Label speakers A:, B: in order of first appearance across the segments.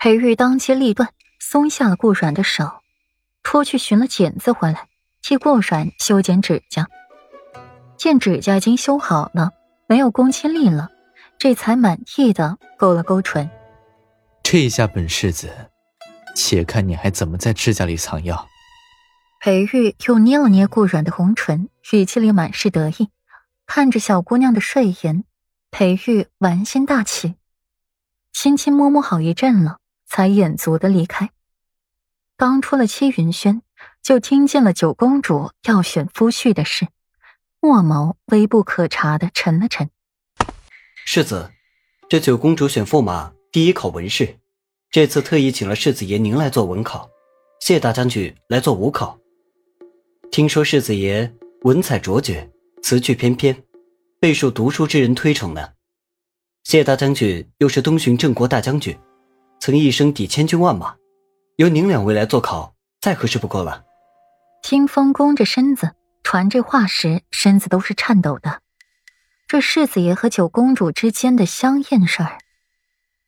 A: 裴玉当机立断，松下了顾阮的手，出去寻了剪子回来，替顾阮修剪指甲。见指甲已经修好了，没有攻击力了，这才满意的勾了勾唇。
B: 这下本世子，且看你还怎么在指甲里藏药。
A: 裴玉又捏了捏顾阮的红唇，语气里满是得意。看着小姑娘的睡颜，裴玉玩心大起，轻轻摸摸好一阵了。才眼足的离开。刚出了七云轩，就听见了九公主要选夫婿的事，墨眸微不可察的沉了沉。
C: 世子，这九公主选驸马，第一考文试，这次特意请了世子爷您来做文考，谢大将军来做武考。听说世子爷文采卓绝，词句翩翩，备受读书之人推崇呢。谢大将军又是东巡郑国大将军。曾一生抵千军万马，由您两位来做考，再合适不过了。
A: 清风弓着身子传这话时，身子都是颤抖的。这世子爷和九公主之间的香艳事儿，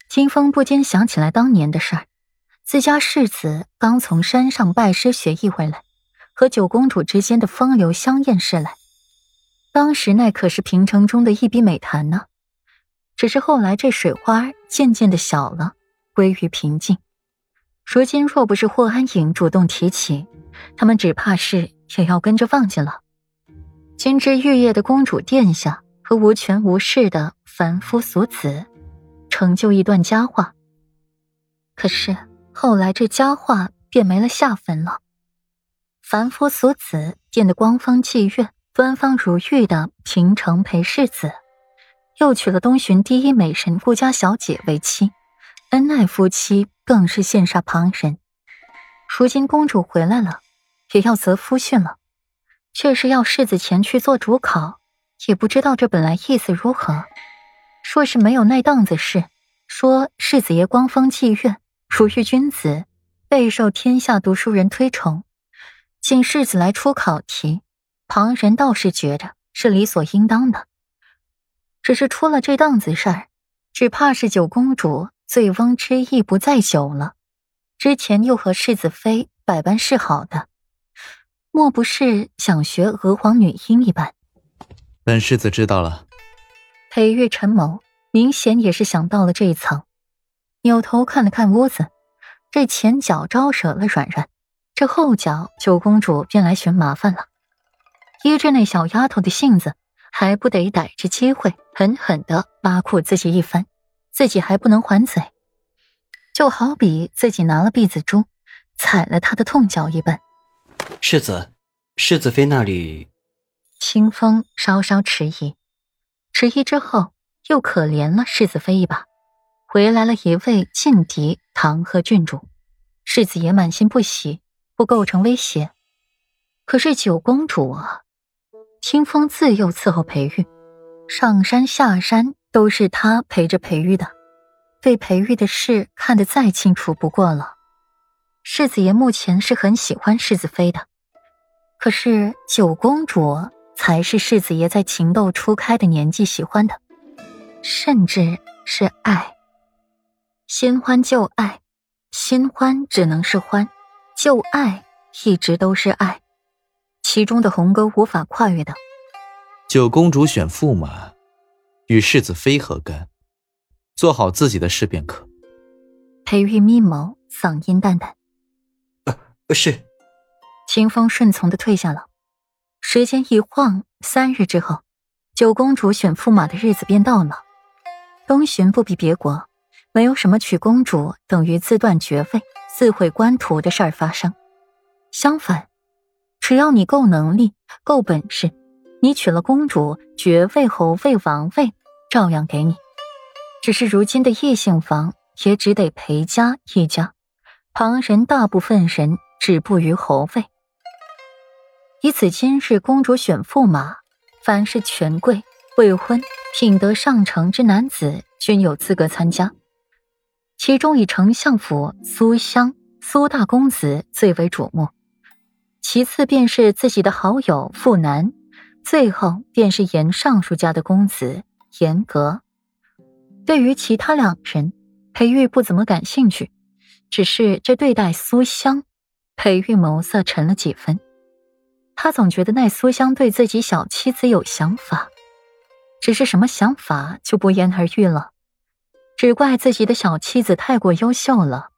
A: 清风不禁想起来当年的事儿。自家世子刚从山上拜师学艺回来，和九公主之间的风流香艳事来，当时那可是平城中的一笔美谈呢。只是后来这水花渐渐的小了。归于平静。如今若不是霍安影主动提起，他们只怕是也要跟着忘记了。金枝玉叶的公主殿下和无权无势的凡夫俗子，成就一段佳话。可是后来这佳话便没了下文了。凡夫俗子变得光风霁月、端方如玉的平城裴世子，又娶了东巡第一美神顾家小姐为妻。恩爱夫妻更是羡煞旁人。如今公主回来了，也要择夫婿了，却是要世子前去做主考，也不知道这本来意思如何。说是没有那档子事，说世子爷光风霁月，如玉君子，备受天下读书人推崇，请世子来出考题，旁人倒是觉着是理所应当的。只是出了这档子事儿，只怕是九公主。醉翁之意不在酒了，之前又和世子妃百般示好的，莫不是想学娥皇女英一般？
B: 本世子知道了。
A: 裴玉沉眸，明显也是想到了这一层，扭头看了看屋子，这前脚招惹了软软，这后脚九公主便来寻麻烦了。依着那小丫头的性子，还不得逮着机会狠狠的挖苦自己一番？自己还不能还嘴，就好比自己拿了婢子珠，踩了他的痛脚一般。
C: 世子，世子妃那里？
A: 清风稍稍迟疑，迟疑之后又可怜了世子妃一把。回来了一位劲敌唐贺郡主，世子爷满心不喜，不构成威胁。可是九公主啊，清风自幼伺候培育，上山下山。都是他陪着裴玉的，对裴玉的事看得再清楚不过了。世子爷目前是很喜欢世子妃的，可是九公主才是世子爷在情窦初开的年纪喜欢的，甚至是爱。新欢旧爱，新欢只能是欢，旧爱一直都是爱，其中的鸿沟无法跨越的。
B: 九公主选驸马。与世子妃何干？做好自己的事便可。
A: 裴玉眯眸，嗓音淡淡：“
C: 呃，是。”
A: 清风顺从的退下了。时间一晃，三日之后，九公主选驸马的日子便到了。东巡不比别国，没有什么娶公主等于自断爵位、自毁官途的事儿发生。相反，只要你够能力、够本事，你娶了公主，爵位、侯位、王位。照样给你，只是如今的异姓房也只得裴家一家，旁人大部分人止步于侯位。以此今日公主选驸马，凡是权贵、未婚、品德上乘之男子均有资格参加，其中以丞相府苏香苏大公子最为瞩目，其次便是自己的好友傅南，最后便是严尚书家的公子。严格，对于其他两人，裴玉不怎么感兴趣，只是这对待苏香，裴玉眸色沉了几分。他总觉得那苏香对自己小妻子有想法，只是什么想法就不言而喻了。只怪自己的小妻子太过优秀了，